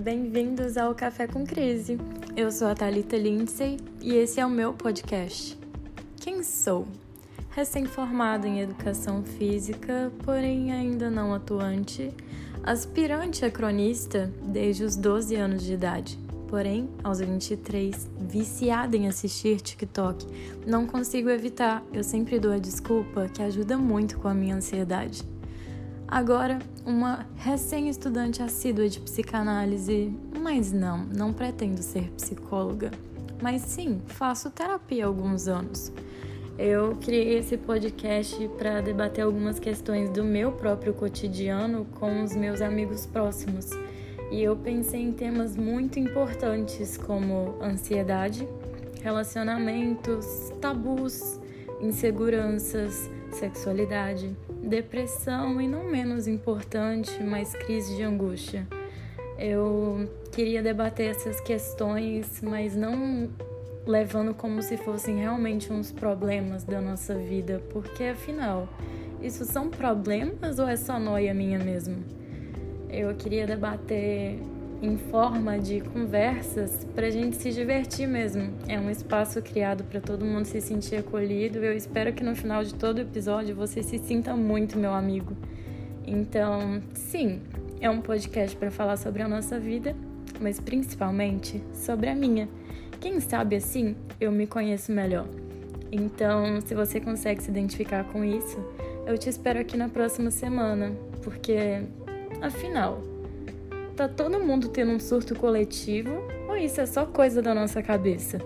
bem-vindos ao Café com Crise. Eu sou a Thalita Lindsay e esse é o meu podcast. Quem sou? Recém-formada em educação física, porém ainda não atuante, aspirante a cronista desde os 12 anos de idade. Porém, aos 23, viciada em assistir TikTok, não consigo evitar. Eu sempre dou a desculpa que ajuda muito com a minha ansiedade. Agora, uma recém-estudante assídua de psicanálise, mas não, não pretendo ser psicóloga. Mas sim, faço terapia há alguns anos. Eu criei esse podcast para debater algumas questões do meu próprio cotidiano com os meus amigos próximos. E eu pensei em temas muito importantes como ansiedade, relacionamentos, tabus, inseguranças, sexualidade, depressão e não menos importante, mas crise de angústia. Eu queria debater essas questões, mas não levando como se fossem realmente uns problemas da nossa vida, porque afinal, isso são problemas ou é só noia minha mesmo? Eu queria debater em forma de conversas para a gente se divertir mesmo. É um espaço criado para todo mundo se sentir acolhido. Eu espero que no final de todo episódio você se sinta muito meu amigo. Então, sim, é um podcast para falar sobre a nossa vida, mas principalmente sobre a minha. Quem sabe assim eu me conheço melhor. Então, se você consegue se identificar com isso, eu te espero aqui na próxima semana, porque afinal, Tá todo mundo tendo um surto coletivo ou isso é só coisa da nossa cabeça?